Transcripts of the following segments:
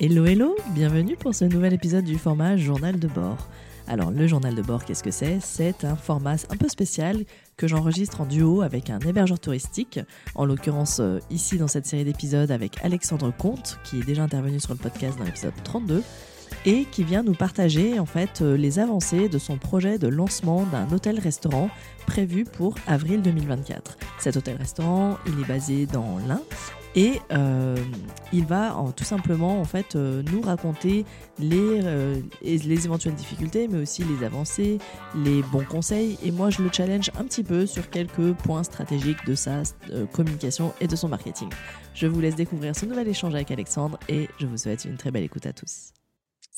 Hello hello, bienvenue pour ce nouvel épisode du format Journal de bord. Alors le journal de bord, qu'est-ce que c'est? C'est un format un peu spécial que j'enregistre en duo avec un hébergeur touristique, en l'occurrence euh, ici dans cette série d'épisodes avec Alexandre Comte, qui est déjà intervenu sur le podcast dans l'épisode 32, et qui vient nous partager en fait euh, les avancées de son projet de lancement d'un hôtel-restaurant prévu pour avril 2024. Cet hôtel-restaurant, il est basé dans l'Ain et euh, il va tout simplement en fait euh, nous raconter les, euh, les éventuelles difficultés, mais aussi les avancées, les bons conseils. Et moi, je le challenge un petit peu sur quelques points stratégiques de sa communication et de son marketing. Je vous laisse découvrir ce nouvel échange avec Alexandre et je vous souhaite une très belle écoute à tous.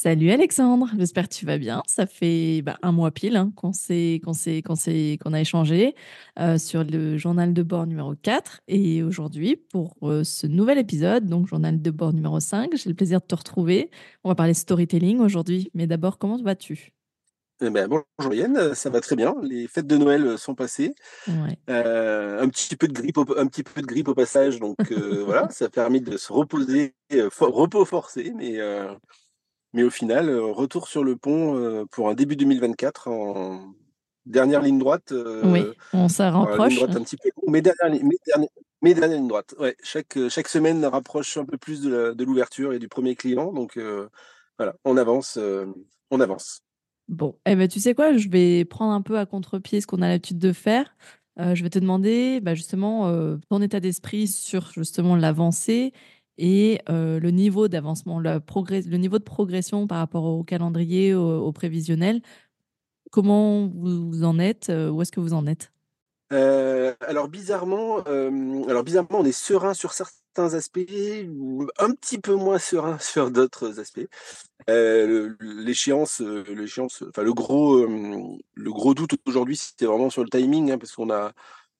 Salut Alexandre, j'espère que tu vas bien. Ça fait bah, un mois pile hein, qu'on qu'on a échangé euh, sur le journal de bord numéro 4. Et aujourd'hui, pour euh, ce nouvel épisode, donc journal de bord numéro 5, j'ai le plaisir de te retrouver. On va parler storytelling aujourd'hui. Mais d'abord, comment vas-tu? Eh ben, bonjour Yann, ça va très bien. Les fêtes de Noël sont passées. Euh, un petit peu de grippe, au, un petit peu de grippe au passage, donc voilà, ça a permis de se reposer, repos forcé, mais mais au final, euh, retour sur le pont euh, pour un début 2024 en dernière ligne droite. Euh, oui, on s'en rapproche. droite un petit peu mais dernière, mais dernière, ligne droite. Ouais, chaque, chaque semaine rapproche un peu plus de l'ouverture et du premier client. Donc voilà, on avance, on avance. Bon, eh ben, tu sais quoi, je vais prendre un peu à contre-pied ce qu'on a l'habitude de faire. je vais te demander bah, justement ton état d'esprit sur justement l'avancée et le niveau d'avancement, le, niveau de progression par rapport au calendrier, au, prévisionnel. Comment vous en êtes Où est-ce que vous en êtes? Alors bizarrement, alors bizarrement, on est serein sur certains aspects, un petit peu moins serein sur d'autres aspects. l'échéance, enfin le gros, le gros doute aujourd'hui, c'était vraiment sur le timing, hein, parce qu'on a,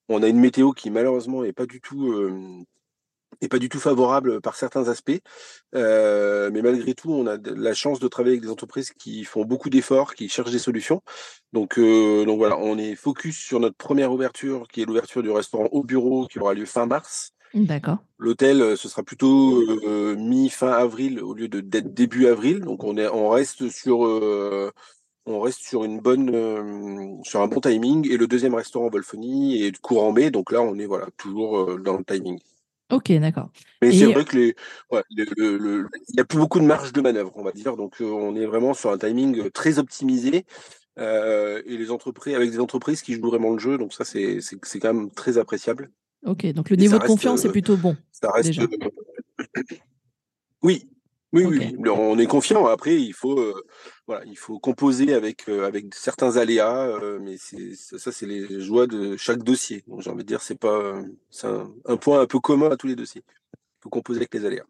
on a une météo qui malheureusement n'est pas du tout n'est pas du tout favorable par certains aspects. Euh, mais malgré tout, on a la chance de travailler avec des entreprises qui font beaucoup d'efforts, qui cherchent des solutions. Donc, euh, donc voilà, on est focus sur notre première ouverture, qui est l'ouverture du restaurant au bureau, qui aura lieu fin mars. D'accord. L'hôtel, ce sera plutôt mi-fin avril au lieu de d'être début avril. Donc on est, on reste sur, on reste sur une bonne, sur un bon timing. Et le deuxième restaurant Volphonie est courant mai. Donc là, on est voilà toujours dans le timing. Ok, d'accord. Mais c'est vrai que les, il n'y a plus beaucoup de marge de manœuvre, on va dire. Donc, euh, on est vraiment sur un timing euh, très optimisé. Euh, et les entreprises, avec des entreprises qui jouent vraiment le jeu. Donc, ça, c'est quand même très appréciable. Ok, donc le niveau de confiance est plutôt bon. Ça reste. oui, oui, oui, on est confiant. Après, il faut, euh, voilà, il faut composer avec, euh, avec certains aléas, euh, mais ça, c'est les joies de chaque dossier. Donc, j'ai envie de dire, c'est pas, c'est un, point un peu commun à tous les dossiers. Il faut composer avec les aléas.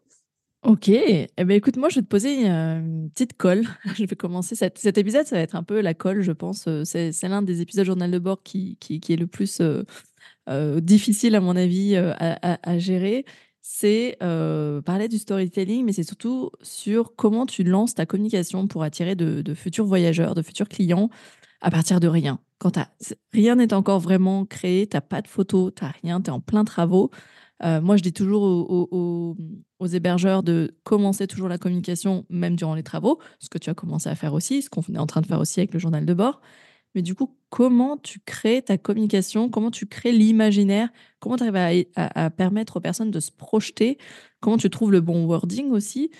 Ok, eh ben, écoute, moi je vais te poser une petite colle. je vais commencer cet épisode, ça va être un peu la colle, je pense. C'est, l'un des épisodes journal de bord qui, qui, est le plus difficile, à mon avis, à gérer c'est parler du storytelling, mais c'est surtout sur comment tu lances ta communication pour attirer de, futurs voyageurs, de futurs clients à partir de rien. Quand rien n'est encore vraiment créé, tu n'as pas de photos, tu n'as rien, tu es en plein travaux. moi, je dis toujours aux, aux, hébergeurs de commencer toujours la communication, même durant les travaux, ce que tu as commencé à faire aussi, ce qu'on est en train de faire aussi avec le journal de bord. Mais du coup, comment tu crées ta communication? Comment tu crées l'imaginaire? Comment tu arrives à, permettre aux personnes de se projeter? Comment tu trouves le bon wording aussi?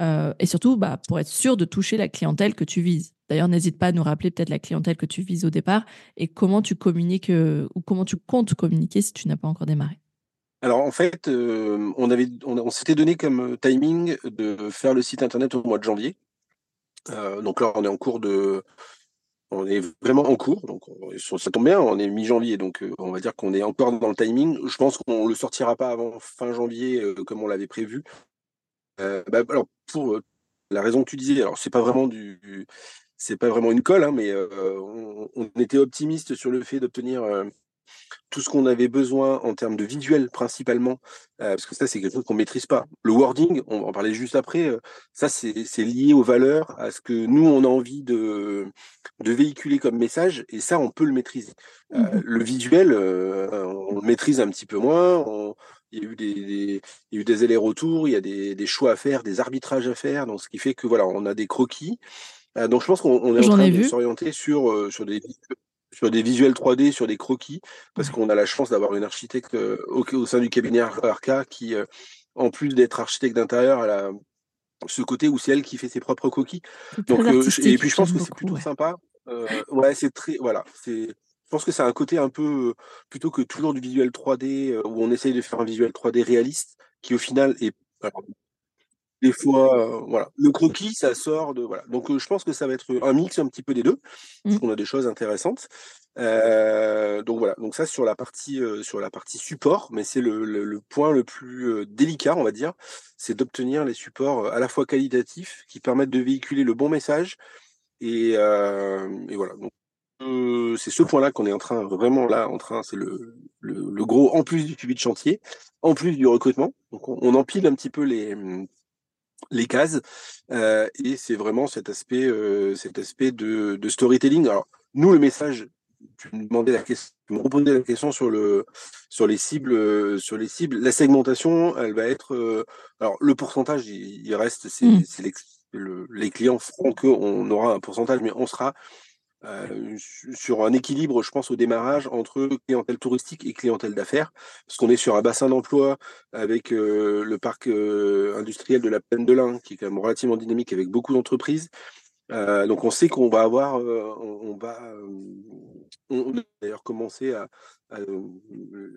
Euh, Et surtout, bah, pour être sûr de toucher la clientèle que tu vises. D'ailleurs, n'hésite pas à nous rappeler peut-être la clientèle que tu vises au départ et comment tu communiques euh, ou comment tu comptes communiquer si tu n'as pas encore démarré. Alors en fait, euh, on, s'était donné comme timing de faire le site internet au mois de janvier. donc là, on est en cours de, on est vraiment en cours, donc ça tombe bien, on est mi-janvier, donc euh, on va dire qu'on est encore dans le timing. Je pense qu'on ne le sortira pas avant fin janvier euh, comme on l'avait prévu. Euh, bah, alors pour la raison que tu disais, alors c'est pas vraiment du, c'est pas vraiment une colle, hein, mais on, on, était optimiste sur le fait d'obtenir tout ce qu'on avait besoin en termes de visuel principalement, euh, parce que ça c'est quelque chose qu'on maîtrise pas. Le wording, on va en parler juste après, euh, ça c'est lié aux valeurs, à ce que nous on a envie de, de véhiculer comme message, et ça on peut le maîtriser. Euh, mmh le visuel, on le maîtrise un petit peu moins. il y a eu des, eu des allers-retours, il y a des, choix à faire, des arbitrages à faire, donc ce qui fait que voilà, on a des croquis. donc je pense qu'on est en train de s'orienter sur, sur des sur des visuels 3D, sur des croquis, parce qu'on a la chance d'avoir une architecte au, au, sein du cabinet Arca qui, en plus d'être architecte d'intérieur, elle a ce côté où c'est elle qui fait ses propres coquilles. Donc, et puis je pense que c'est plutôt sympa. ouais, c'est très, voilà, c'est je pense que c'est un côté un peu, plutôt que toujours du visuel 3D, où on essaye de faire un visuel 3D réaliste, qui au final est. des fois, voilà. Le croquis, ça sort de. Voilà. Donc je pense que ça va être un mix un petit peu des deux, parce mmh. qu'on a des choses intéressantes. donc voilà, donc ça sur la partie, sur la partie support, mais c'est le, point le plus délicat, on va dire, c'est d'obtenir les supports à la fois qualitatifs, qui permettent de véhiculer le bon message. Et, et voilà. Donc, c'est ce point-là qu'on est en train, vraiment là, en train, c'est le, le, gros, en plus du suivi de chantier, en plus du recrutement. Donc on, empile un petit peu les, les cases, et c'est vraiment cet aspect, cet aspect de, de, storytelling. Alors, nous, le message, tu me demandais la question, tu me reposais la question sur le, sur les cibles, sur les cibles. La segmentation, elle va être, alors le pourcentage, il, reste, c'est, mmh. les clients feront qu'on aura un pourcentage, mais on sera euh, sur un équilibre, je pense, au démarrage entre clientèle touristique et clientèle d'affaires, parce qu'on est sur un bassin d'emploi avec euh, le parc euh, industriel de la Plaine de l'Ain, qui est quand même relativement dynamique avec beaucoup d'entreprises. donc on sait qu'on va avoir, on, va, a d'ailleurs commencé à,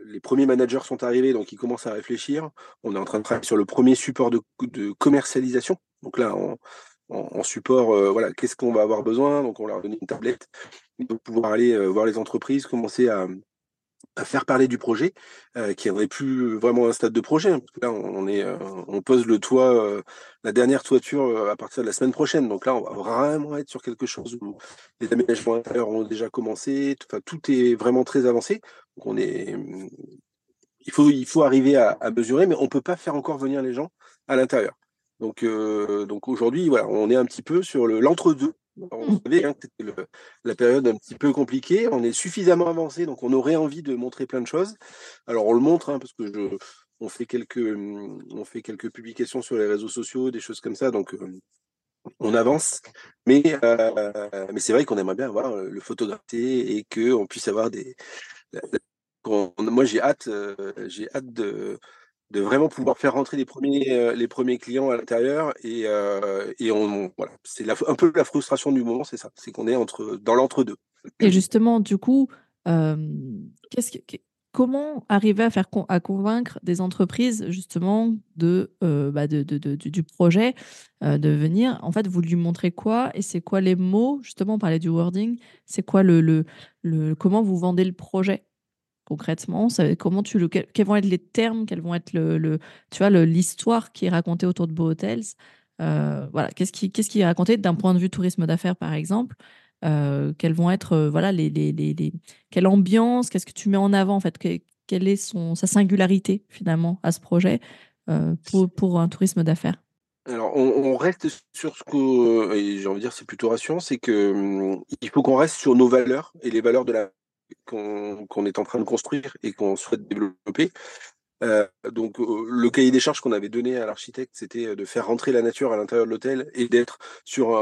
les premiers managers sont arrivés, donc ils commencent à réfléchir. On est en train de travailler sur le premier support de, de commercialisation. Donc là, on, en, support, euh, voilà, qu'est-ce qu'on va avoir besoin? Donc, on leur a donné une tablette pour pouvoir aller euh, voir les entreprises, commencer à, faire parler du projet, euh, qui n'est plus vraiment un stade de projet. Hein, là, on, pose le toit, la dernière toiture à partir de la semaine prochaine. Donc là, on va vraiment être sur quelque chose où les aménagements intérieurs ont déjà commencé. Tout est vraiment très avancé. Donc on est, il faut, il faut arriver à, à mesurer, mais on ne peut pas faire encore venir les gens à l'intérieur. Donc, euh, donc aujourd'hui, voilà, on est un petit peu sur le l'entre-deux. On mmh. savait hein, que c'était la période un petit peu compliquée. On est suffisamment avancé, donc on aurait envie de montrer plein de choses. Alors on le montre, hein, parce que je, on fait quelques, on fait quelques publications sur les réseaux sociaux, des choses comme ça. Donc euh, on avance, mais, euh, mais c'est vrai qu'on aimerait bien avoir le photographier et qu'on puisse avoir des. moi, j'ai hâte, j'ai hâte de, de vraiment pouvoir faire rentrer les premiers, euh, les premiers clients à l'intérieur. Et, euh, et on, voilà, c'est un peu la frustration du moment, c'est ça, c'est qu'on est entre, dans l'entre-deux. Et justement, du coup, qu'est-ce que, comment arriver à faire à convaincre des entreprises justement de, euh, bah de, de, de, du projet de venir? En fait, vous lui montrez quoi et c'est quoi les mots? Justement, on parlait du wording. C'est quoi le, le, le comment vous vendez le projet? Concrètement comment tu le, quels vont être les termes, quels vont être le, tu vois, l'histoire qui est racontée autour de Beau Hotels. Euh, voilà, qu'est-ce qui, qu'est-ce qui est raconté d'un point de vue tourisme d'affaires, par exemple euh, vont être, euh, voilà, les, les, les, quelle ambiance Qu'est-ce que tu mets en avant en fait Quelle est son, sa singularité finalement à ce projet pour, pour un tourisme d'affaires? Alors, on, reste sur ce que, j'ai envie de dire, c'est plutôt rassurant, c'est que hum, il faut qu'on reste sur nos valeurs et les valeurs de la qu'on est en train de construire et qu'on souhaite développer. Euh, donc euh, le cahier des charges qu'on avait donné à l'architecte, c'était de faire rentrer la nature à l'intérieur de l'hôtel et d'être sur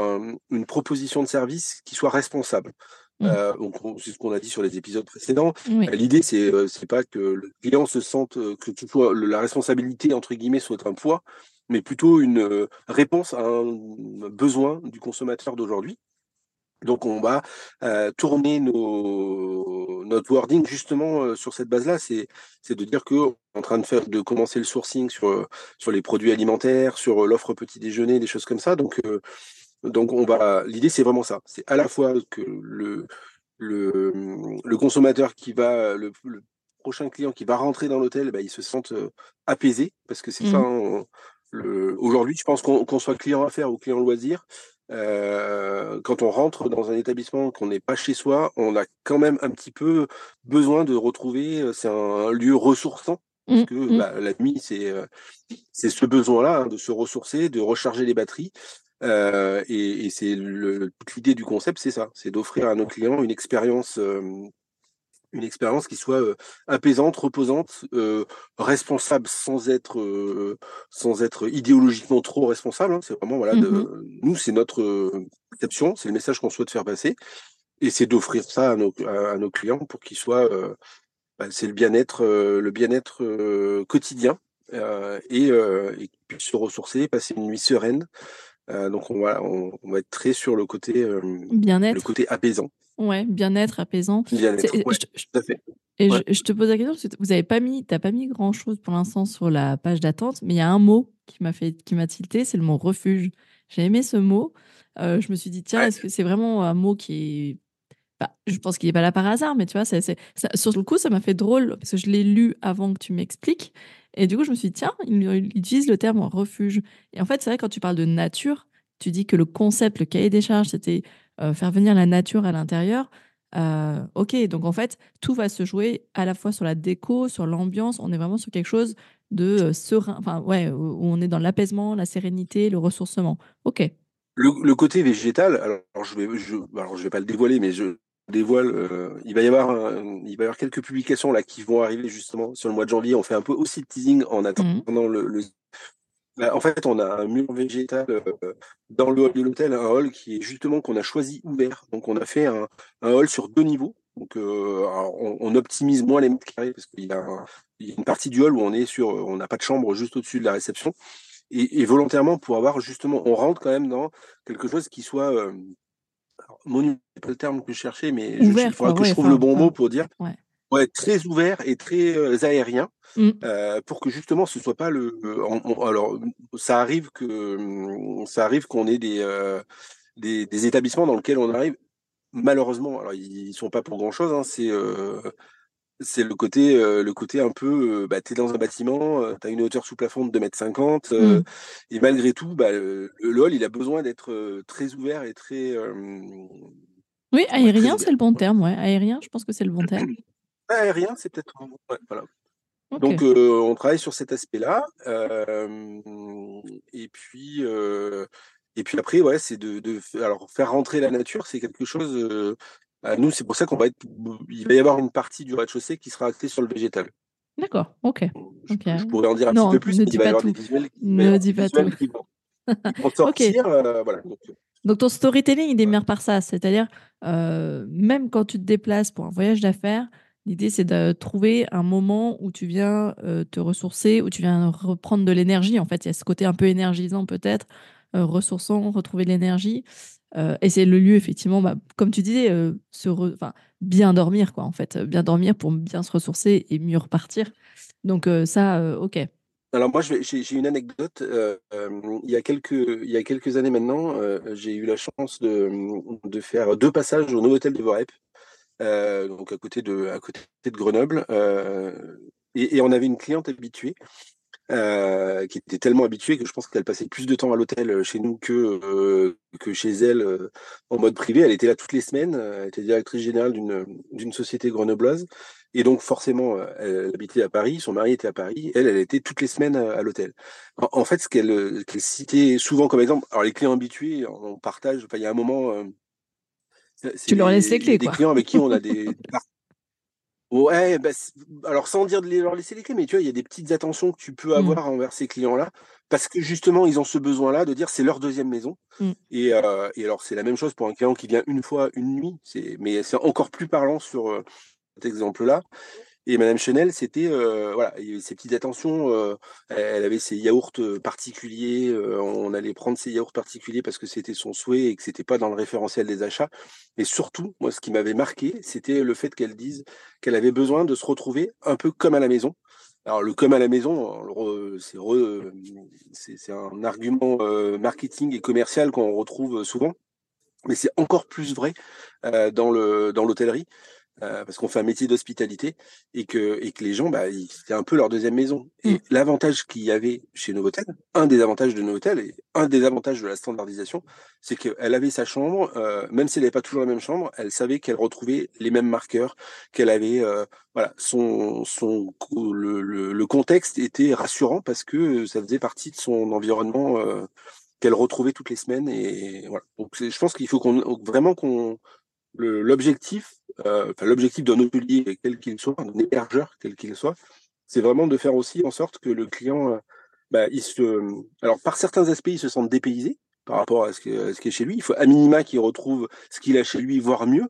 une proposition de service qui soit responsable. Mmh. Euh, donc c'est ce qu'on a dit sur les épisodes précédents. L'idée c'est c'est pas que le client se sente que tout la responsabilité entre guillemets soit un poids, mais plutôt une réponse à un besoin du consommateur d'aujourd'hui. Donc on va tourner nos, notre wording justement sur cette base-là, c'est de dire que est en train de faire de commencer le sourcing sur sur les produits alimentaires, sur l'offre petit déjeuner, des choses comme ça. Donc donc on va l'idée c'est vraiment ça, c'est à la fois que le le, le consommateur qui va le, prochain client qui va rentrer dans l'hôtel, bah, il se sente apaisé parce que c'est ça. Mmh. Hein, aujourd'hui, je pense qu'on soit client affaires ou client loisir, euh, quand on rentre dans un établissement qu'on n'est pas chez soi, on a quand même un petit peu besoin de retrouver, euh, c'est un, lieu ressourçant, parce mmh, que mmh. Bah, la nuit, c'est euh, c'est ce besoin-là hein, de se ressourcer, de recharger les batteries. et, et c'est toute l'idée du concept, c'est ça, c'est d'offrir à nos clients une expérience une expérience qui soit apaisante, reposante, responsable sans être sans être idéologiquement trop responsable. Hein. C'est vraiment voilà, de, mmh nous c'est notre perception, c'est le message qu'on souhaite faire passer, et c'est d'offrir ça à nos, à, nos clients pour qu'ils soient bah, c'est le bien-être le bien-être quotidien et, et qu'ils puissent se ressourcer, passer une nuit sereine. Donc on va on, va être très sur le côté bien-être, le côté apaisant. Ouais, bien-être, apaisant. Bien-être, ouais, je, tout à fait. Et je, te pose la question parce que vous n'avez pas mis, t'as pas mis grand chose pour l'instant sur la page d'attente, mais il y a un mot qui m'a fait, qui m'a tilté, c'est le mot refuge. J'ai aimé ce mot. Euh, je me suis dit tiens, est-ce que c'est vraiment un mot qui est bah, je pense qu'il n'est pas là par hasard, mais tu vois, c'est, sur le coup, ça m'a fait drôle parce que je l'ai lu avant que tu m'expliques. Et du coup, je me suis dit, tiens, il, il utilise le terme refuge. Et en fait, c'est vrai, quand tu parles de nature, tu dis que le concept, le cahier des charges, c'était euh, faire venir la nature à l'intérieur. Euh, ok, donc en fait, tout va se jouer à la fois sur la déco, sur l'ambiance. On est vraiment sur quelque chose de euh, serein, enfin ouais, où on est dans l'apaisement, la sérénité, le ressourcement. Ok. Le, côté végétal, alors je vais, je, alors je vais pas le dévoiler, mais je dévoile. il va y avoir, il va y avoir quelques publications là qui vont arriver justement sur le mois de janvier. On fait un peu aussi de teasing en mmh attendant le, le, bah, en fait, on a un mur végétal euh, dans le hall de l'hôtel, un hall qui est justement qu'on a choisi ouvert. Donc, on a fait un, hall sur deux niveaux. Donc, euh, on, optimise moins les mètres carrés parce qu'il y, a une partie du hall où on est sur, on n'a pas de chambre juste au-dessus de la réception. Et, volontairement pour avoir justement, on rentre quand même dans quelque chose qui soit euh, monument, pas le terme que je cherchais, mais il faudra que je trouve le bon mot pour dire ouais. très ouvert et très aérien. Mmh. Euh, pour que justement ce soit pas le. alors, ça arrive que mmh, ça arrive qu'on ait des, euh, des, des établissements dans lesquels on arrive. Malheureusement, alors ils sont pas pour grand chose. Hein, c'est euh, c'est le côté le côté un peu. bah, tu es dans un bâtiment, tu as une hauteur sous plafond de 2,50 m mmh. et malgré tout, bah, le, hall il a besoin d'être très ouvert et très. oui, aérien, c'est le bon terme. Ouais. Aérien, je pense que c'est le bon terme. Aérien, c'est peut-être. voilà. Donc, on travaille sur cet aspect-là. et puis, et puis après, ouais, c'est de, de, alors faire rentrer la nature, c'est quelque chose. À nous, c'est pour ça qu'on va être. Il va y avoir une partie du rez-de-chaussée qui sera actée sur le végétal. D'accord. Ok. Je, pourrais en dire un petit peu plus. Ne dis pas tout. ne dis pas tout. sortir, voilà. Donc, ton storytelling, il démarre par ça, c'est-à-dire même quand tu te déplaces pour un voyage d'affaires L'idée, c'est de trouver un moment où tu viens euh, te ressourcer, où tu viens reprendre de l'énergie. En fait, il y a ce côté un peu énergisant peut-être, euh, ressourçant, retrouver de l'énergie. Euh, et c'est le lieu, effectivement, bah, comme tu disais, se bien dormir, quoi, en fait. Bien dormir pour bien se ressourcer et mieux repartir. Donc ça, ok. Alors moi, j'ai une anecdote. il, y a quelques, il y a quelques années maintenant, j'ai eu la chance de, faire deux passages au Novotel de Vorep. Euh, donc à côté de, à côté de Grenoble. Euh, et, on avait une cliente habituée. Euh, qui était tellement habituée que je pense qu'elle passait plus de temps à l'hôtel chez nous que, que chez elle en mode privé. Elle était là toutes les semaines, elle était directrice générale d'une société grenobloise. Et donc forcément, elle habitait à Paris, son mari était à Paris, elle, elle était toutes les semaines à, l'hôtel. En, fait, ce qu'elle citait souvent comme exemple, alors les clients habitués, on partage, enfin, il y a un moment, tu leur laisses les clés, des clients avec qui on a des. ouais, bah, alors sans dire de leur laisser les clés, mais tu vois, il y a des petites attentions que tu peux mmh. avoir envers ces clients-là, parce que justement, ils ont ce besoin-là de dire c'est leur deuxième maison. Mmh. Et, euh, et, alors, c'est la même chose pour un client qui vient une fois, une nuit, mais c'est encore plus parlant sur euh, cet exemple-là. Et Madame Chenel, c'était euh, voilà, il y avait ses petites attentions. Euh, elle avait ses yaourts euh, particuliers. on allait prendre ses yaourts particuliers parce que c'était son souhait et que c'était pas dans le référentiel des achats. Et surtout, moi, ce qui m'avait marqué, c'était le fait qu'elle dise qu'elle avait besoin de se retrouver un peu comme à la maison. Alors le comme à la maison, c'est un argument marketing et commercial qu'on retrouve souvent, mais c'est encore plus vrai dans le dans l'hôtellerie. Euh, parce qu'on fait un métier d'hospitalité et que, et que les gens, bah, c'est un peu leur deuxième maison. Et mmh. l'avantage qu'il y avait chez Novotel, un des avantages de Novotel et un des avantages de la standardisation, c'est qu'elle avait sa chambre, euh, même si elle n'avait pas toujours la même chambre, elle savait qu'elle retrouvait les mêmes marqueurs, qu'elle avait, euh, voilà, son, son, le, le, contexte était rassurant parce que ça faisait partie de son environnement qu'elle retrouvait toutes les semaines. Et voilà. Donc je pense qu'il faut qu'on vraiment qu'on l'objectif, enfin, l'objectif d'un hôtelier, quel qu'il soit, d'un hébergeur, quel qu'il soit, c'est vraiment de faire aussi en sorte que le client, bah, il se, alors par certains aspects, il se sente dépaysé par rapport à ce, qui est chez lui. Il faut à minima qu'il retrouve ce qu'il a chez lui, voire mieux.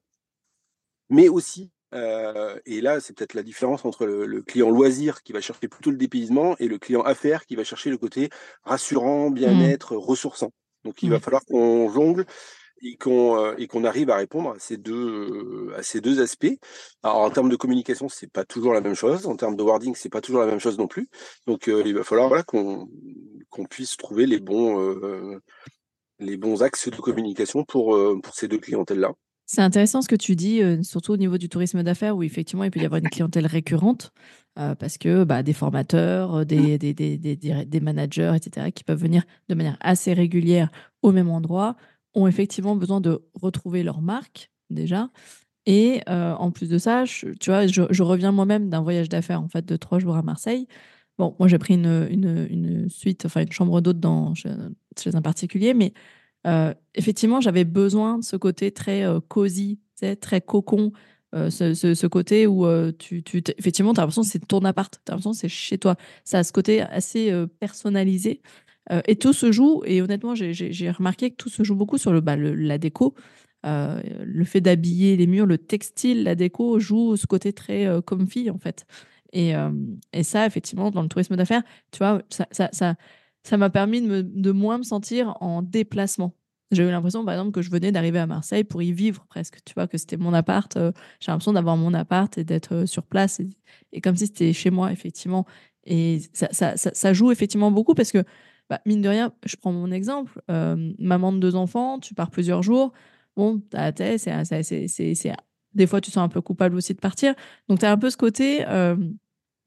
Mais aussi, et là, c'est peut-être la différence entre le, client loisir qui va chercher plutôt le dépaysement et le client affaires qui va chercher le côté rassurant, mmh. bien-être, ressourçant. Donc il va falloir qu'on jongle et qu'on arrive à répondre à ces deux à ces deux aspects. Alors en termes de communication, c'est pas toujours la même chose. En termes de wording, c'est pas toujours la même chose non plus. Donc il va falloir voilà, qu'on qu'on puisse trouver les bons les bons axes de communication pour pour ces deux clientèles là. C'est intéressant ce que tu dis, surtout au niveau du tourisme d'affaires, où effectivement il peut y avoir une clientèle récurrente, parce que bah, des formateurs, mmh. des, des, des, des, managers, etc., qui peuvent venir de manière assez régulière au même endroit, ont effectivement besoin de retrouver leur marque déjà. Et en plus de ça, je, tu vois, je, reviens moi-même d'un voyage d'affaires en fait de trois jours à Marseille. Bon, moi j'ai pris une, une, une, suite, enfin une chambre d'hôte chez, un particulier, mais effectivement j'avais besoin de ce côté très cosy, très cocon, ce, ce, côté où tu, tu effectivement tu as l'impression que c'est ton appart, tu as l'impression que c'est chez toi. Ça a ce côté assez personnalisé. Euh, et tout se joue, et honnêtement, j'ai remarqué que tout se joue beaucoup sur le, bah, la déco. Euh, le fait d'habiller les murs, le textile, la déco joue ce côté très euh, comfy en fait. Et, et, ça, effectivement, dans le tourisme d'affaires, tu vois, ça m'a ça, ça, permis de, de moins me sentir en déplacement. J'ai eu l'impression, par exemple, que je venais d'arriver à Marseille pour y vivre presque. Tu vois, que c'était mon appart. J'ai l'impression d'avoir mon appart et d'être sur place. Et, et, comme si c'était chez moi, effectivement. Et ça, ça, ça, joue effectivement beaucoup parce que bah, mine de rien, je prends mon exemple, euh, maman de deux enfants, tu pars plusieurs jours, bon, c'est, des fois tu sens un peu coupable aussi de partir. Donc tu as un peu ce côté, euh,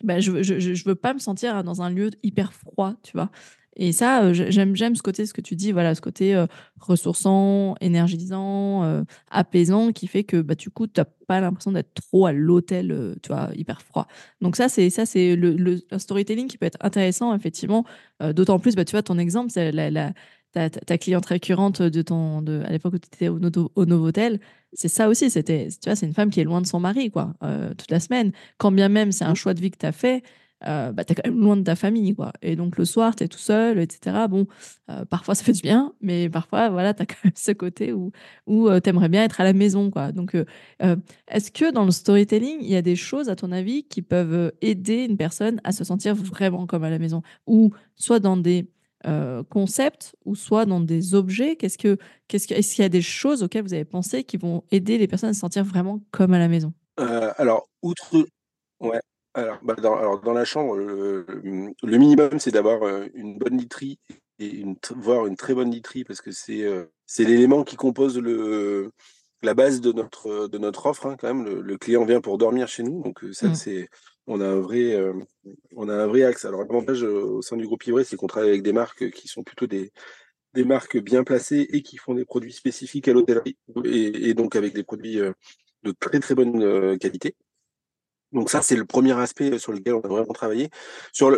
bah, je, je, je, veux pas me sentir dans un lieu hyper froid, tu vois. Et ça, euh, j'aime, j'aime ce côté, ce que tu dis, voilà, ce côté euh, ressourçant, énergisant, euh, apaisant, qui fait que bah, du coup, tu n'as pas l'impression d'être trop à l'hôtel, tu vois, hyper froid. Donc ça, c'est ça, c'est le, le, storytelling qui peut être intéressant, effectivement. D'autant plus, bah, tu vois, ton exemple, c'est la, la ta, ta, cliente récurrente de ton, de, à l'époque où tu étais au, au Novotel, c'est ça aussi. C'était, tu vois, c'est une femme qui est loin de son mari, quoi, toute la semaine. Quand bien même c'est un mmh. choix de vie que tu as fait, euh, bah, tu es quand même loin de ta famille. Quoi. Et donc le soir, tu es tout seul, etc. Bon, euh, parfois ça fait du bien, mais parfois, voilà, tu as quand même ce côté où, où euh, tu aimerais bien être à la maison. Quoi. Donc, est-ce que dans le storytelling, il y a des choses, à ton avis, qui peuvent aider une personne à se sentir vraiment comme à la maison? Ou soit dans des concepts, ou soit dans des objets? Qu'est-ce que, qu'est-ce que, Est-ce qu'il y a des choses auxquelles vous avez pensé qui vont aider les personnes à se sentir vraiment comme à la maison? Alors, outre. Ouais. Alors, bah, dans, alors, dans la chambre, le, minimum, c'est d'avoir euh, une bonne literie et une, voire une très bonne literie parce que c'est euh, c'est l'élément qui compose le, la base de notre, de notre offre. Hein, quand même, le, client vient pour dormir chez nous, donc euh, ça, mmh. c'est on a un vrai on a un vrai axe. Alors l'avantage au sein du groupe Ivray, c'est qu'on travaille avec des marques qui sont plutôt des des marques bien placées et qui font des produits spécifiques à l'hôtellerie et, et, donc avec des produits de très très bonne qualité. Donc ça, c'est le premier aspect sur lequel on a vraiment travaillé. Sur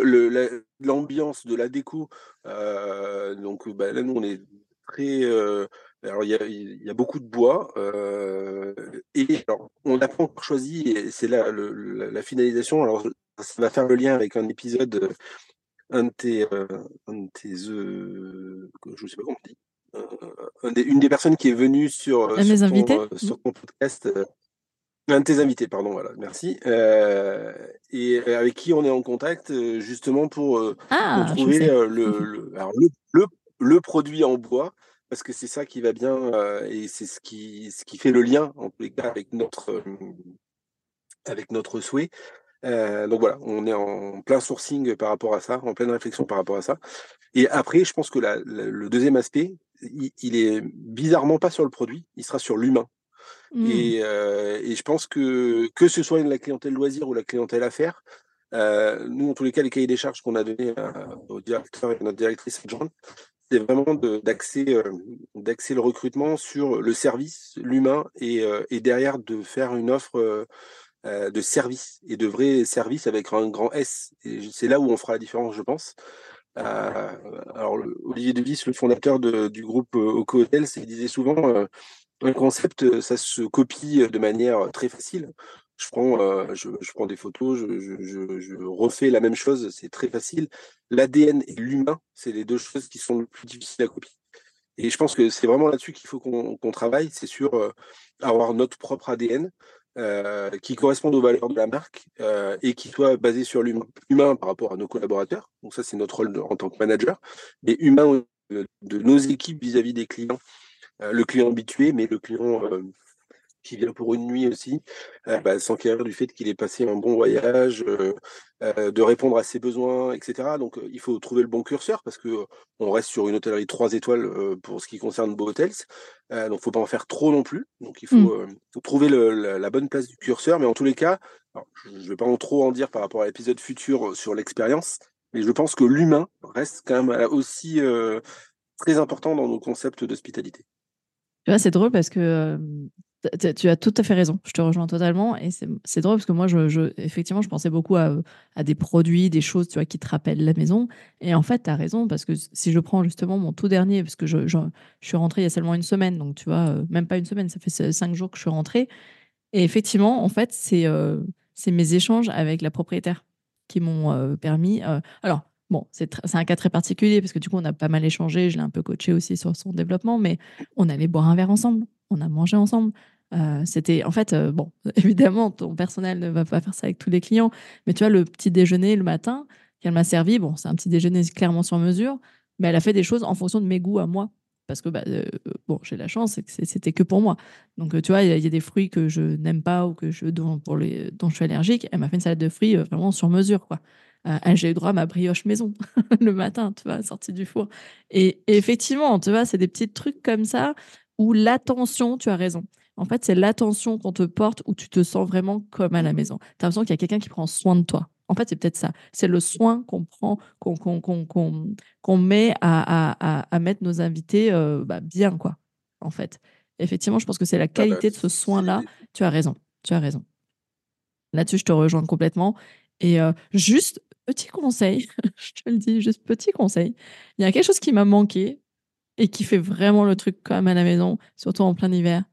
l'ambiance de la déco, euh, donc bah, là, nous, on est très... Euh, alors, il y, a, beaucoup de bois. Euh, et alors, on n'a pas encore choisi, et c'est là la finalisation. Alors, ça va faire le lien avec un épisode, un de tes... un de tes je ne sais pas comment on dit. une des personnes qui est venue sur, sur, ton, sur ton podcast un de tes invités, pardon, voilà, merci. Euh, et avec qui on est en contact euh, justement pour, euh, ah, trouver le, le, le, produit en bois, parce que c'est ça qui va bien et c'est ce qui, ce qui fait le lien en tous les cas avec notre, avec notre souhait. donc voilà, on est en plein sourcing par rapport à ça, en pleine réflexion par rapport à ça. Et après, je pense que le deuxième aspect, il est bizarrement pas sur le produit, il sera sur l'humain. Mmh. Et, je pense que que ce soit la clientèle loisir ou la clientèle affaires, nous, en tous les cas, les cahiers des charges qu'on a donnés au directeur et à notre directrice adjointe, c'est vraiment d'axer le recrutement sur le service, l'humain, et, et, derrière de faire une offre de service et de vrais services avec un grand S. C'est là où on fera la différence, je pense. alors, Olivier Devis, le fondateur du groupe Oco Hotels, il disait souvent un concept, ça se copie de manière très facile. Je prends, je, prends des photos, je, refais la même chose, c'est très facile. L'ADN et l'humain, c'est les deux choses qui sont le plus difficiles à copier. Et je pense que c'est vraiment là-dessus qu'il faut qu'on travaille, c'est sur avoir notre propre ADN qui corresponde aux valeurs de la marque et qui soit basé sur l'humain. Humain par rapport à nos collaborateurs, donc ça c'est notre rôle en tant que manager, mais humain de, nos équipes vis-à-vis -vis des clients. Le client habitué, mais le client qui vient pour une nuit aussi, euh, bah, s'enquérir du fait qu'il ait passé un bon voyage, euh, euh, de répondre à ses besoins, etc. Donc il faut trouver le bon curseur parce que on reste sur une hôtellerie 3 étoiles pour ce qui concerne Beau Hotels. donc il ne faut pas en faire trop non plus. Donc il faut, mmh. trouver la, bonne place du curseur. Mais en tous les cas, je ne vais pas en trop en dire par rapport à l'épisode futur sur l'expérience, mais je pense que l'humain reste quand même aussi très important dans nos concepts d'hospitalité. C'est drôle parce que tu as tout à fait raison, je te rejoins totalement. Et c'est drôle parce que moi, je, effectivement, je pensais beaucoup à, des produits, des choses tu vois, qui te rappellent la maison. Et en fait, tu as raison parce que si je prends justement mon tout dernier, parce que je, je, suis rentrée il y a seulement une semaine, donc tu vois, même pas une semaine, ça fait cinq jours que je suis rentrée. Et effectivement, en fait, c'est euh, mes échanges avec la propriétaire qui m'ont permis. alors, Bon, c'est un cas très particulier parce que du coup, on a pas mal échangé. Je l'ai un peu coaché aussi sur son développement, mais on allait boire un verre ensemble, on a mangé ensemble. Euh, c'était en fait, euh, bon, évidemment, ton personnel ne va pas faire ça avec tous les clients, mais tu vois, le petit déjeuner le matin qu'elle m'a servi, bon, c'est un petit déjeuner clairement sur mesure, mais elle a fait des choses en fonction de mes goûts à moi. Parce que, bah, euh, bon, j'ai la chance, c'était que pour moi. Donc, tu vois, il y, a des fruits que je n'aime pas ou que je, dont, pour les, dont je suis allergique. Elle m'a fait une salade de fruits vraiment sur mesure, quoi. J'ai eu droit à ma brioche maison le matin, tu vois, sortie du four. Et, et effectivement, tu vois, c'est des petits trucs comme ça où l'attention, tu as raison, en fait, c'est l'attention qu'on te porte où tu te sens vraiment comme à la maison. Tu as l'impression qu'il y a quelqu'un qui prend soin de toi. En fait, c'est peut-être ça. C'est le soin qu'on prend, qu'on met à, mettre nos invités euh, bah, bien, quoi. En fait. Effectivement, je pense que c'est la ah bah, qualité de ce soin-là. Tu as raison. Tu as raison. Là-dessus, je te rejoins complètement. Et euh, juste, petit conseil, je te le dis, juste petit conseil. Il y a quelque chose qui m'a manqué et qui fait vraiment le truc quand même à la maison, surtout en plein hiver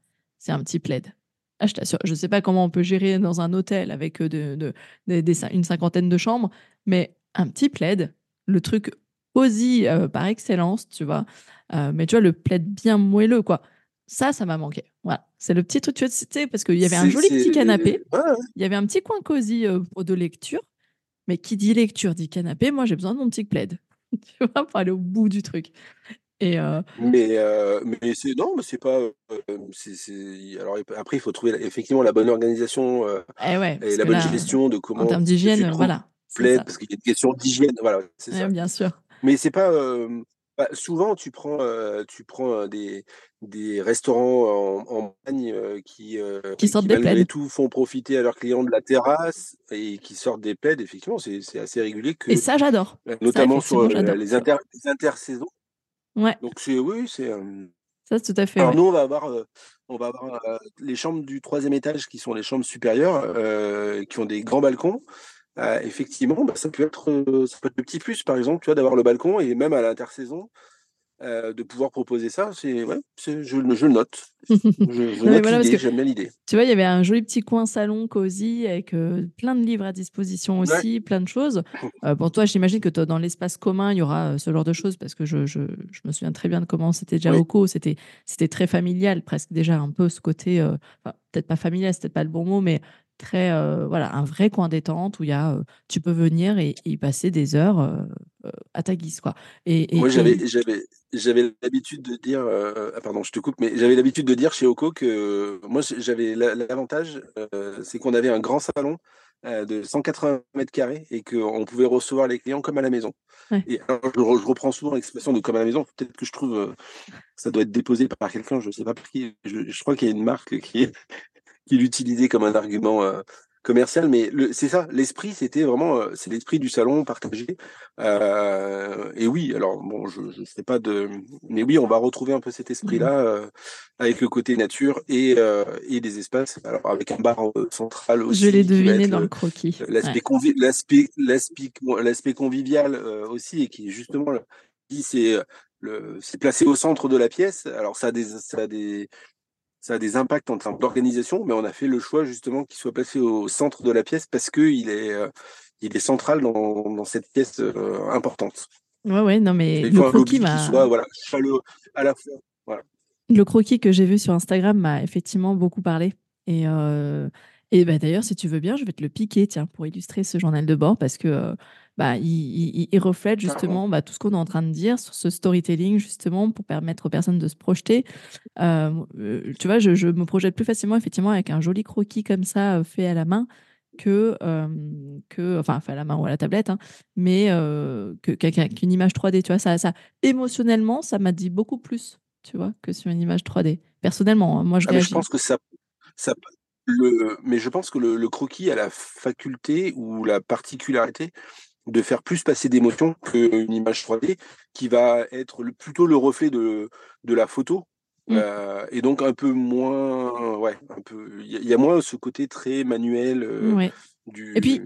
c'est un petit plaid. Ah, je ne sais pas comment on peut gérer dans un hôtel avec euh, de, une cinquantaine de chambres, mais un petit plaid, le truc cosy euh, par excellence, tu vois. Euh, mais tu vois, le plaid bien moelleux, quoi. Ça, ça m'a manqué. Voilà. C'est le petit truc, tu sais, parce qu'il y avait un joli petit canapé. Il y avait un petit coin cosy de lecture. Mais qui dit lecture dit canapé, moi j'ai besoin de mon petit plaid. tu vois, pour aller au bout du truc. Euh, mais, euh, mais c'est non, mais c'est pas. Euh, alors après, il faut trouver effectivement la bonne organisation eh et la bonne gestion de comment. En termes d'hygiène, voilà. parce qu'il y a une question d'hygiène, voilà, c'est ça. Bien sûr. Mais c'est pas. Bah, souvent, tu prends, tu prends des, des restaurants en, en qui, qui, sortent des malgré tout font profiter à leurs clients de la terrasse et qui sortent des plaids. Effectivement, c'est assez régulier. Que, et ça, j'adore. Notamment sur les, inter, les intersaisons. Ouais. Donc c'est oui, c'est. Ça, c'est tout à fait. Alors nous, on va avoir, on va avoir les chambres du troisième étage qui sont les chambres supérieures, qui ont des grands balcons. Effectivement, bah, ça peut être, ça peut être le petit plus, par exemple, tu vois, d'avoir le balcon et même à l'intersaison, euh, de pouvoir proposer ça, c'est ouais, je, je, le note. Je, j'aime bien l'idée. Tu vois, il y avait un joli petit coin salon cosy avec euh, plein de livres à disposition aussi, plein de choses. Euh, pour toi, j'imagine que dans l'espace commun, il y aura ce genre de choses parce que je, me souviens très bien de comment c'était déjà au co. C'était, c'était très familial, presque déjà un peu ce côté, peut-être pas familial, c'était peut-être pas le bon mot, mais très voilà un vrai coin détente où il y a tu peux venir et, y passer des heures à ta guise quoi et, moi j'avais j'avais j'avais l'habitude de dire ah, pardon je te coupe mais j'avais l'habitude de dire chez Oko que moi j'avais l'avantage c'est qu'on avait un grand salon de 180 mètres carrés et qu'on pouvait recevoir les clients comme à la maison. Et je, reprends souvent l'expression de comme à la maison. Peut-être que je trouve ça doit être déposé par quelqu'un, je ne sais pas qui. Je, je crois qu'il y a une marque qui, qui l'utilisait comme un argument euh, commercial, mais c'est ça, l'esprit, c'était vraiment, euh, c'est l'esprit du salon partagé. Euh, et oui, alors bon, je ne sais pas de, mais oui, on va retrouver un peu cet esprit-là mmh. avec le côté nature et, et des espaces. Alors avec un bar central aussi. Je l'ai deviné dans le croquis. L'aspect l'aspect convivial aussi et qui justement c'est c'est placé au centre de la pièce. Alors ça a des, ça a des ça a des impacts en termes d'organisation, mais on a fait le choix justement qu'il soit placé au centre de la pièce parce qu'il est, il est central dans, cette pièce importante. Ouais, ouais, non, mais le croquis m'a. voilà, chaleureux à la fois. Le croquis que j'ai vu sur Instagram m'a effectivement beaucoup parlé. Et, et bah, d'ailleurs, si tu veux bien, je vais te le piquer, tiens, pour illustrer ce journal de bord, parce que bah, il, reflète justement bah, tout ce qu'on est en train de dire sur ce storytelling, justement, pour permettre aux personnes de se projeter. Euh, tu vois, je, me projette plus facilement, effectivement, avec un joli croquis comme ça, euh, fait à la main, que, que enfin, fait à la main ou à la tablette, hein, mais qu'une image 3D. Tu vois, ça, ça, émotionnellement, ça m'a dit beaucoup plus, tu vois, que sur une image 3D. Personnellement, hein, moi, je ah, Je pense que ça, ça le, mais je pense que le, le, croquis a la faculté ou la particularité de faire plus passer d'émotions qu'une image 3D qui va être plutôt le reflet de, de la photo. Mmh. Euh, et donc un peu moins, ouais, un peu, il y, a moins ce côté très manuel euh, du. Et puis,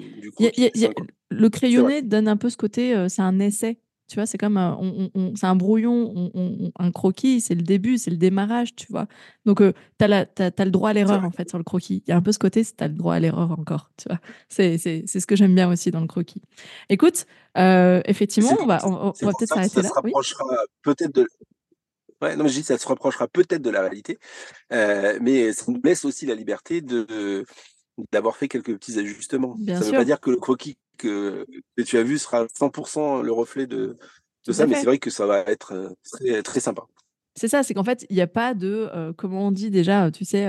le crayonné donne un peu ce côté, euh, c'est un essai. Tu vois, c'est comme un, on, c'est un brouillon, un croquis, c'est le début, c'est le démarrage, tu vois. Donc, tu as, as, le droit à l'erreur, en fait, sur le croquis. Il y a un peu ce côté, tu as le droit à l'erreur encore, tu vois. C'est ce que j'aime bien aussi dans le croquis. Écoute, effectivement, on va, on, va peut-être s'arrêter là. Ça se rapprochera peut-être de. Ouais, non, je dis ça se rapprochera peut-être de la réalité, mais ça nous laisse aussi la liberté de d'avoir fait quelques petits ajustements. ça ne veut pas dire que le croquis que, tu as vu sera 100% le reflet de, de ça, mais c'est vrai que ça va être euh, très, très sympa. C'est ça, c'est qu'en fait, il n'y a pas de, euh, comment on dit déjà, tu sais,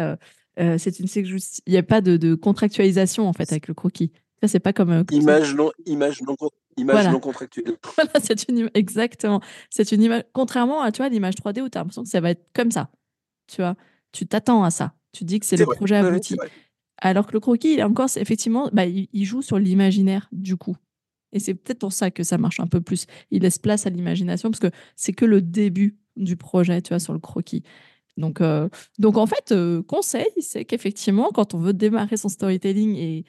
euh, c'est une, il n'y a pas de, de, contractualisation en fait avec le croquis. Ça, c'est pas comme. image non, image non, image non contractuelle. voilà, c'est une exactement. C'est une image. Contrairement à tu vois l'image 3D où tu as l'impression que ça va être comme ça. Tu vois, tu t'attends à ça. Tu dis que c'est le projet abouti. Alors que le croquis, il est encore, effectivement, bah, il, joue sur l'imaginaire du coup. Et c'est peut-être pour ça que ça marche un peu plus. Il laisse place à l'imagination parce que c'est que le début du projet, tu vois, sur le croquis. Donc, euh, donc en fait, euh, conseil, c'est qu'effectivement, quand on veut démarrer son storytelling et,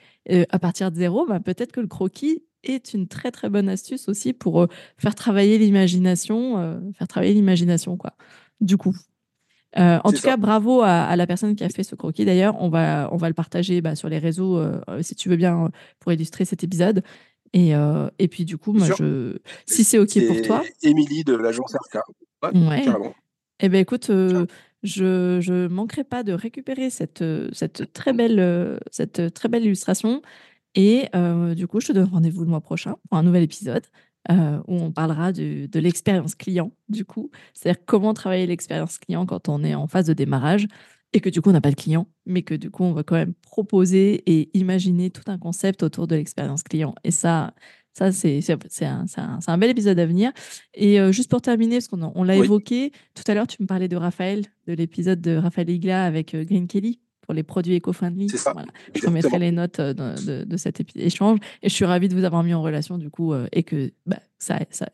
à partir de zéro, bah, peut-être que le croquis est une très très bonne astuce aussi pour euh, faire travailler l'imagination, faire travailler l'imagination quoi. Du coup, euh, en tout cas, bravo à, la personne qui a fait ce croquis. D'ailleurs, on va, on va le partager bah, sur les réseaux, euh, si tu veux bien, pour illustrer cet épisode. Et, euh, et puis, du coup, moi, je... si c'est OK pour toi. Émilie de l'agence RK. Ouais, Eh bien, écoute, je ne manquerai pas de récupérer cette, cette, très belle, cette très belle illustration. Et du coup, je te donne rendez-vous le mois prochain pour un nouvel épisode. Euh, où on parlera de, l'expérience client, du coup. C'est-à-dire comment travailler l'expérience client quand on est en phase de démarrage et que du coup, on n'a pas de client, mais que du coup, on va quand même proposer et imaginer tout un concept autour de l'expérience client. Et ça, ça c'est un, un, un, bel épisode à venir. Et euh, juste pour terminer, parce qu'on on, l'a évoqué, tout à l'heure, tu me parlais de Raphaël, de l'épisode de Raphaël Igla avec euh, Green Kelly pour les produits éco-friendly. Je remettrai les notes euh, de, cet échange. Et je suis ravie de vous avoir mis en relation, du coup, euh, et que, bah, ça, ça,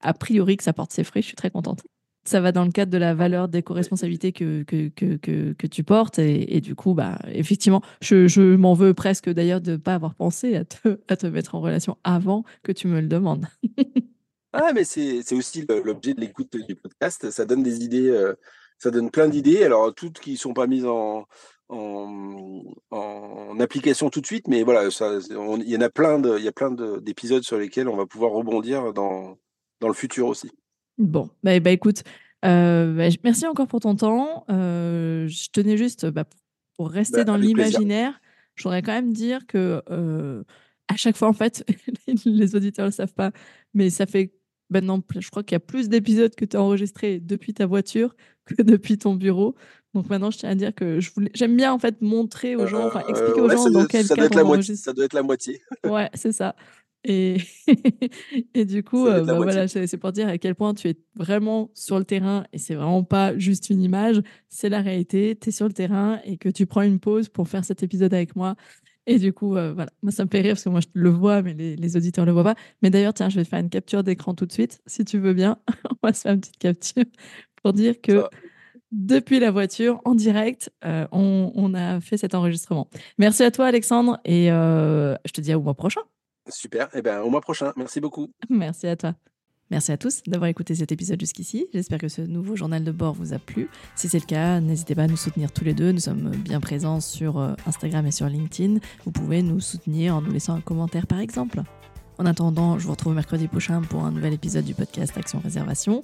a priori, que ça porte ses fruits. Je suis très contente. Ça va dans le cadre de la valeur d'éco-responsabilité que, que, que, que, tu portes. Et, du coup, bah, effectivement, je, je m'en veux presque d'ailleurs de ne pas avoir pensé à te, à te mettre en relation avant que tu me le demandes. ah, mais c'est aussi l'objet de l'écoute du podcast. Ça donne des idées. Euh, ça donne plein d'idées. Alors, toutes qui ne sont pas mises en, en, application tout de suite, mais voilà, il y en a plein il y a plein d'épisodes sur lesquels on va pouvoir rebondir dans, dans le futur aussi. Bon, bah, bah écoute, euh, bah, merci encore pour ton temps. Euh, je tenais juste, bah, pour rester dans l'imaginaire, je voudrais quand même dire que euh, à chaque fois, en fait, les auditeurs ne le savent pas, mais ça fait maintenant, je crois qu'il y a plus d'épisodes que tu as enregistrés depuis ta voiture que depuis ton bureau. Donc maintenant, je tiens à dire que je voulais, j'aime bien en fait montrer aux gens, enfin expliquer aux gens dans quel ça cadre. Ça doit être la moitié. ouais, c'est ça. Et, et du coup, euh, bah, voilà, c'est pour dire à quel point tu es vraiment sur le terrain et c'est vraiment pas juste une image, c'est la réalité. Tu es sur le terrain et que tu prends une pause pour faire cet épisode avec moi. Et du coup, euh, voilà, moi ça me fait rire parce que moi je le vois, mais les, les auditeurs ne le voient pas. Mais d'ailleurs, tiens, je vais te faire une capture d'écran tout de suite, si tu veux bien. on va se faire une petite capture pour dire que depuis la voiture, en direct, euh, on, a fait cet enregistrement. Merci à toi, Alexandre, et euh, je te dis au mois prochain. Super, et eh ben, au mois prochain. Merci beaucoup. Merci à toi. Merci à tous d'avoir écouté cet épisode jusqu'ici. J'espère que ce nouveau journal de bord vous a plu. Si c'est le cas, n'hésitez pas à nous soutenir tous les deux. Nous sommes bien présents sur euh, Instagram et sur LinkedIn. Vous pouvez nous soutenir en nous laissant un commentaire par exemple. En attendant, je vous retrouve mercredi prochain pour un nouvel épisode du podcast Action Réservation.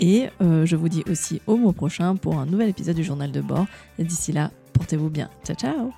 Et euh, je vous dis aussi au mois prochain pour un nouvel épisode du journal de bord. Et d'ici là, portez-vous bien. Ciao ciao